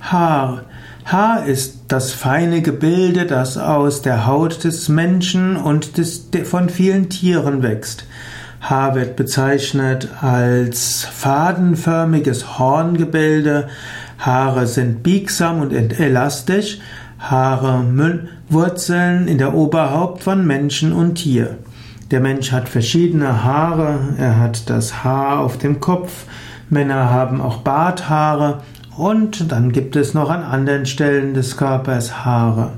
Haar. Haar ist das feine Gebilde, das aus der Haut des Menschen und des, von vielen Tieren wächst. Haar wird bezeichnet als fadenförmiges Horngebilde. Haare sind biegsam und elastisch. Haare wurzeln in der Oberhaupt von Menschen und Tier. Der Mensch hat verschiedene Haare. Er hat das Haar auf dem Kopf. Männer haben auch Barthaare und dann gibt es noch an anderen Stellen des Körpers Haare.